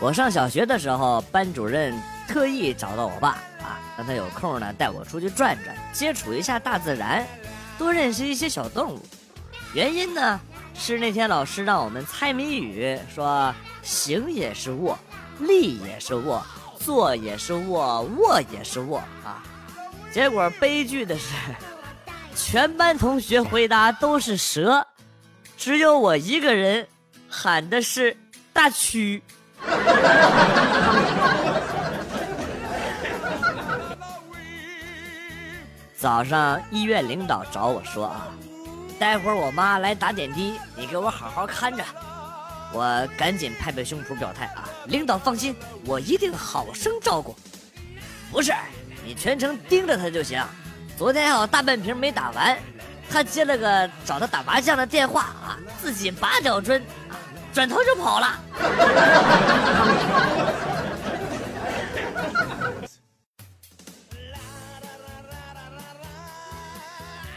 我上小学的时候，班主任特意找到我爸啊，让他有空呢带我出去转转，接触一下大自然，多认识一些小动物。原因呢是那天老师让我们猜谜语，说行也是卧，立也是卧，坐也是卧，卧也是卧啊。结果悲剧的是，全班同学回答都是蛇，只有我一个人喊的是大蛆。早上医院领导找我说啊，待会儿我妈来打点滴，你给我好好看着。我赶紧拍拍胸脯表态啊，领导放心，我一定好生照顾。不是，你全程盯着他就行。昨天还有大半瓶没打完，他接了个找他打麻将的电话啊，自己八角樽。转头就跑了。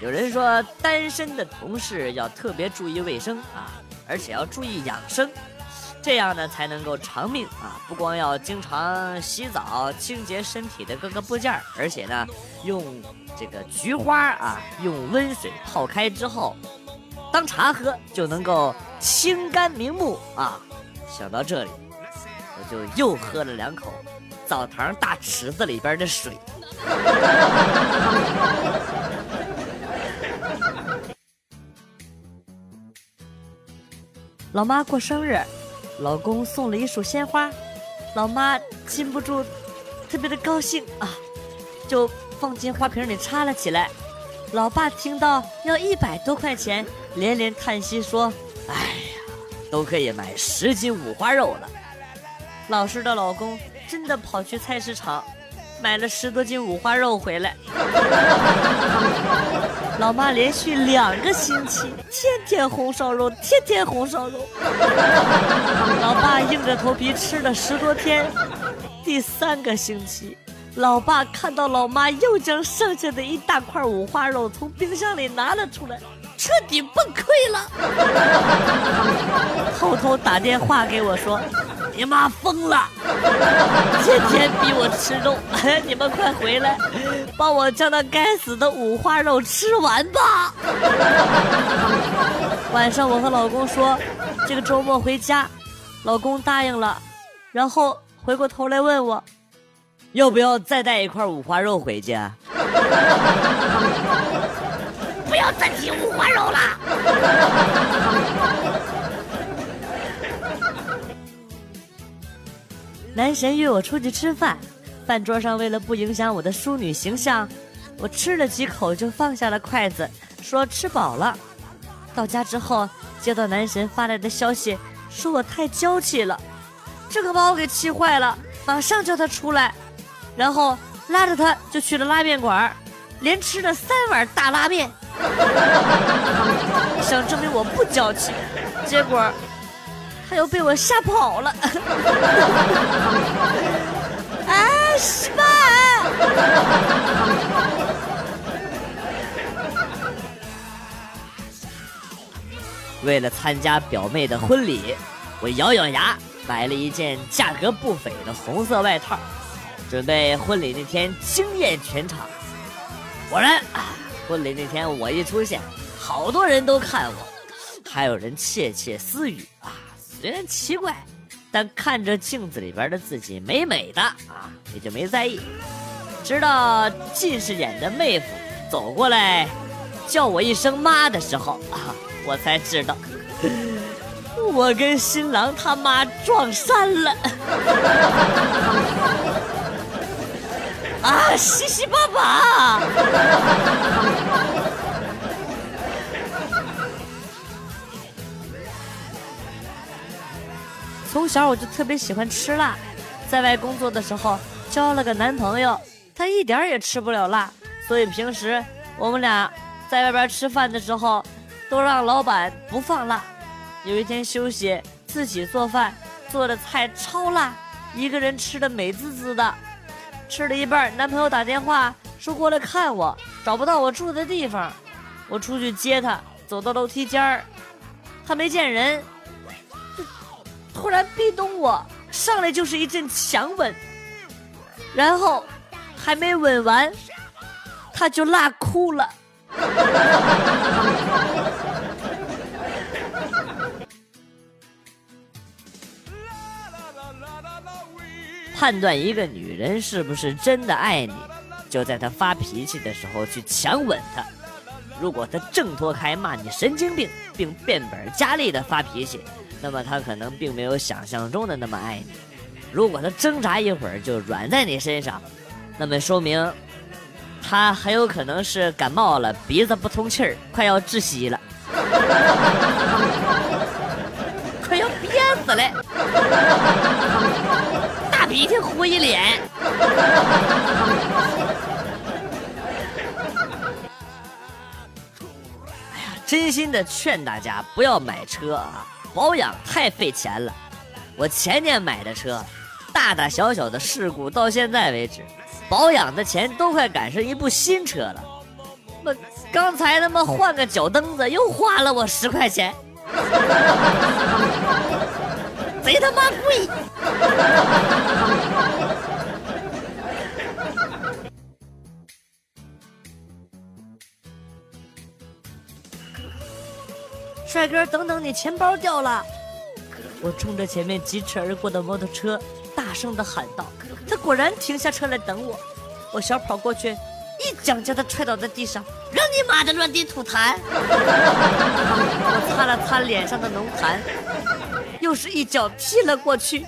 有人说，单身的同事要特别注意卫生啊，而且要注意养生，这样呢才能够长命啊！不光要经常洗澡清洁身体的各个部件，而且呢，用这个菊花啊，用温水泡开之后。当茶喝就能够清肝明目啊！想到这里，我就又喝了两口澡堂大池子里边的水。老妈过生日，老公送了一束鲜花，老妈禁不住特别的高兴啊，就放进花瓶里插了起来。老爸听到要一百多块钱。连连叹息说：“哎呀，都可以买十斤五花肉了。”老师的老公真的跑去菜市场买了十多斤五花肉回来。老妈连续两个星期天天红烧肉，天天红烧肉。老爸硬着头皮吃了十多天。第三个星期，老爸看到老妈又将剩下的一大块五花肉从冰箱里拿了出来。彻底崩溃了，偷偷打电话给我说：“你妈疯了，天天逼我吃肉，你们快回来，帮我将那该死的五花肉吃完吧。”晚上我和老公说这个周末回家，老公答应了，然后回过头来问我，要不要再带一块五花肉回去？不要再提五花肉了。男神约我出去吃饭，饭桌上为了不影响我的淑女形象，我吃了几口就放下了筷子，说吃饱了。到家之后接到男神发来的消息，说我太娇气了，这可把我给气坏了，马上叫他出来，然后拉着他就去了拉面馆，连吃了三碗大拉面。想证明我不娇气，结果他又被我吓跑了。啊，失败！为了参加表妹的婚礼，我咬咬牙买了一件价格不菲的红色外套，准备婚礼那天惊艳全场。果然啊！婚礼那天我一出现，好多人都看我，还有人窃窃私语啊。虽然奇怪，但看着镜子里边的自己美美的啊，也就没在意。直到近视眼的妹夫走过来叫我一声妈的时候啊，我才知道我跟新郎他妈撞衫了。啊，西西爸爸！从小我就特别喜欢吃辣，在外工作的时候交了个男朋友，他一点也吃不了辣，所以平时我们俩在外边吃饭的时候都让老板不放辣。有一天休息，自己做饭，做的菜超辣，一个人吃的美滋滋的。吃了一半，男朋友打电话说过来看我，找不到我住的地方，我出去接他，走到楼梯间儿，他没见人，突然壁咚我，上来就是一阵强吻，然后还没吻完，他就辣哭了。判断一个女人是不是真的爱你，就在她发脾气的时候去强吻她。如果她挣脱开骂你神经病，并变本加厉的发脾气，那么她可能并没有想象中的那么爱你。如果她挣扎一会儿就软在你身上，那么说明她很有可能是感冒了，鼻子不通气儿，快要窒息了，快要憋死了。鼻涕糊一脸。哎呀，真心的劝大家不要买车啊，保养太费钱了。我前年买的车，大大小小的事故到现在为止，保养的钱都快赶上一部新车了。我刚才他妈换个脚蹬子又花了我十块钱。贼他妈贵！哥，等等，你钱包掉了！我冲着前面疾驰而过的摩托车大声的喊道。他果然停下车来等我，我小跑过去，一脚将他踹倒在地上，让你妈的乱地吐痰！我擦了擦脸上的浓痰。又是一脚踢了过去，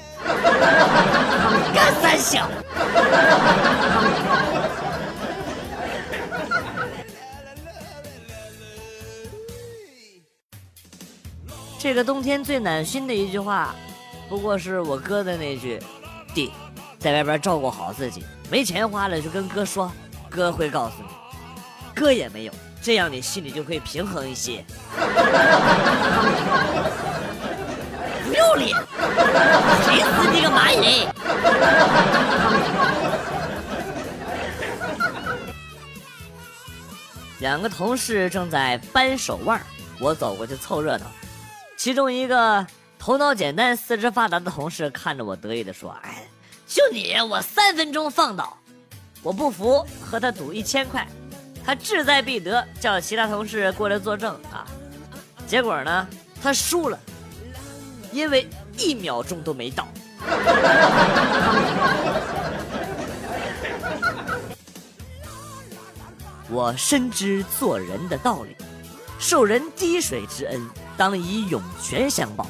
干三小。这个冬天最暖心的一句话，不过是我哥的那句：“弟，在外边照顾好自己，没钱花了就跟哥说，哥会告诉你。”哥也没有，这样你心里就会平衡一些。不要脸！谁死你个蚂蚁！两个同事正在扳手腕，我走过去凑热闹。其中一个头脑简单、四肢发达的同事看着我得意的说：“哎，就你，我三分钟放倒。”我不服，和他赌一千块。他志在必得，叫其他同事过来作证啊。结果呢，他输了。因为一秒钟都没到。我深知做人的道理，受人滴水之恩，当以涌泉相报。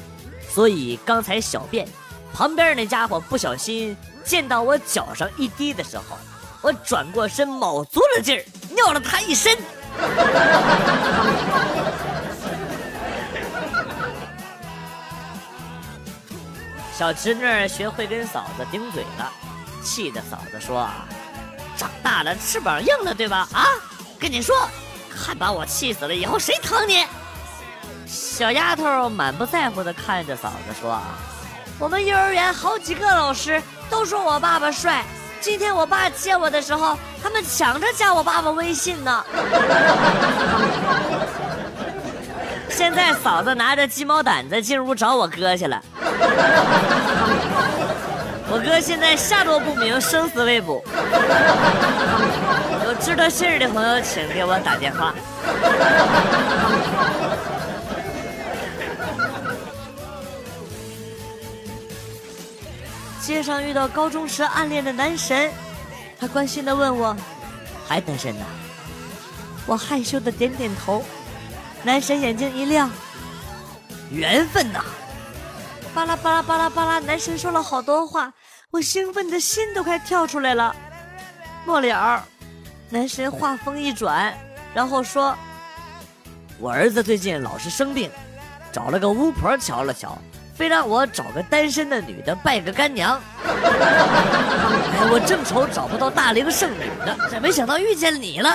所以刚才小便，旁边那家伙不小心溅到我脚上一滴的时候，我转过身，卯足了劲儿，尿了他一身。小侄女学会跟嫂子顶嘴了，气得嫂子说：“长大了翅膀硬了，对吧？啊，跟你说，看把我气死了，以后谁疼你？”小丫头满不在乎的看着嫂子说：“我们幼儿园好几个老师都说我爸爸帅，今天我爸接我的时候，他们抢着加我爸爸微信呢。”现在嫂子拿着鸡毛掸子进屋找我哥去了，我哥现在下落不明，生死未卜。有知道信儿的朋友，请给我打电话。街上遇到高中时暗恋的男神，他关心的问我：“还单身呢？”我害羞的点点头。男神眼睛一亮，缘分呐！巴拉巴拉巴拉巴拉，男神说了好多话，我兴奋的心都快跳出来了。末了，男神话锋一转，然后说：“我儿子最近老是生病，找了个巫婆瞧了瞧，非让我找个单身的女的拜个干娘。哎，我正愁找不到大龄剩女呢，这没想到遇见你了。”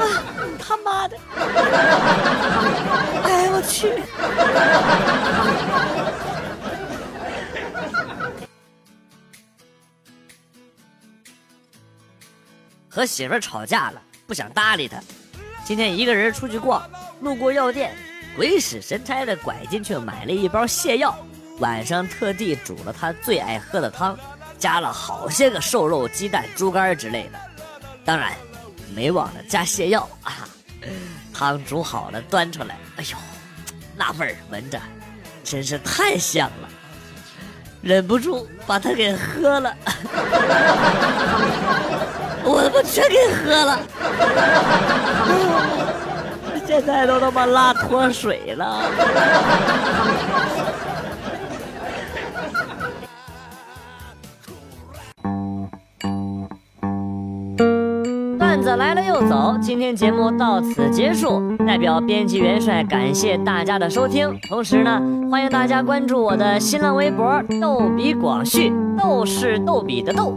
啊！你他妈的！哎，我去！和媳妇吵架了，不想搭理他。今天一个人出去逛，路过药店，鬼使神差的拐进去买了一包泻药，晚上特地煮了他最爱喝的汤，加了好些个瘦肉、鸡蛋、猪肝之类的，当然没忘了加泻药啊。汤煮好了，端出来，哎呦，那味儿闻着真是太香了，忍不住把它给喝了，我他妈全给喝了，现在都他妈拉脱水了。段子来了又走，今天节目到此结束。代表编辑元帅感谢大家的收听，同时呢，欢迎大家关注我的新浪微博“逗比广旭”，逗是逗比的逗，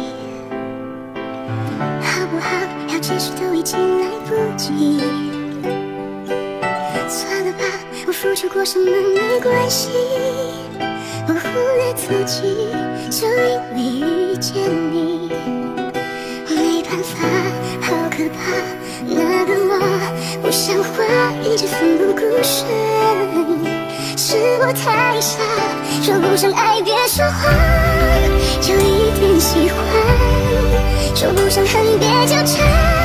已经来不及。算了吧，我付出过什么没关系，我忽略自己，就因为遇见你，没办法，好可怕，那个我不像话，一直奋不顾身。是我太傻，说不上爱别说谎，就一点喜欢；说不上恨别纠缠，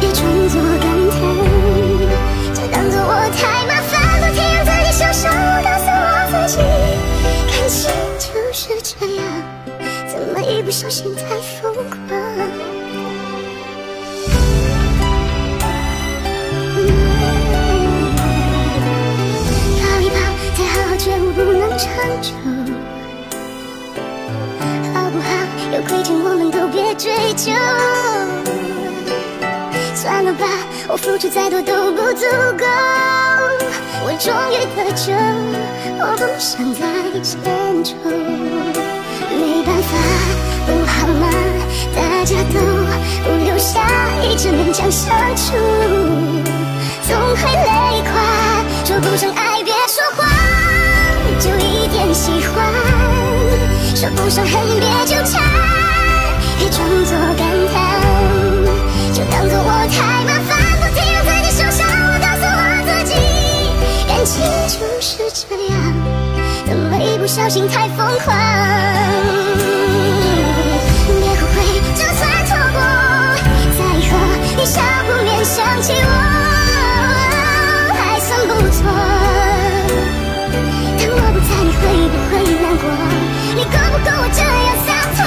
别装作感叹，就当作我太麻烦，不停让自己受伤。告诉我自己，感情就是这样，怎么一不小心太疯狂？抱一抱，再好好觉悟不能长久，好不好？有亏欠我们都别追究。算了吧，我付出再多都不足够。我终于得救，我不想再牵愁。没办法，不好吗？大家都不留下一直勉强相处，总会累垮。说不上爱，别说谎。就一点喜欢，说不上恨别纠缠，别装作感小心太疯狂？别后悔，就算错过，再和你笑不免，想起我还算不错。但我不在，你会不会难过？你够不够我这样洒脱？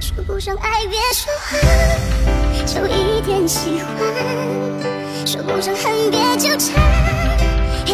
说不上爱别说谎，就一点喜欢；说不上恨别纠缠，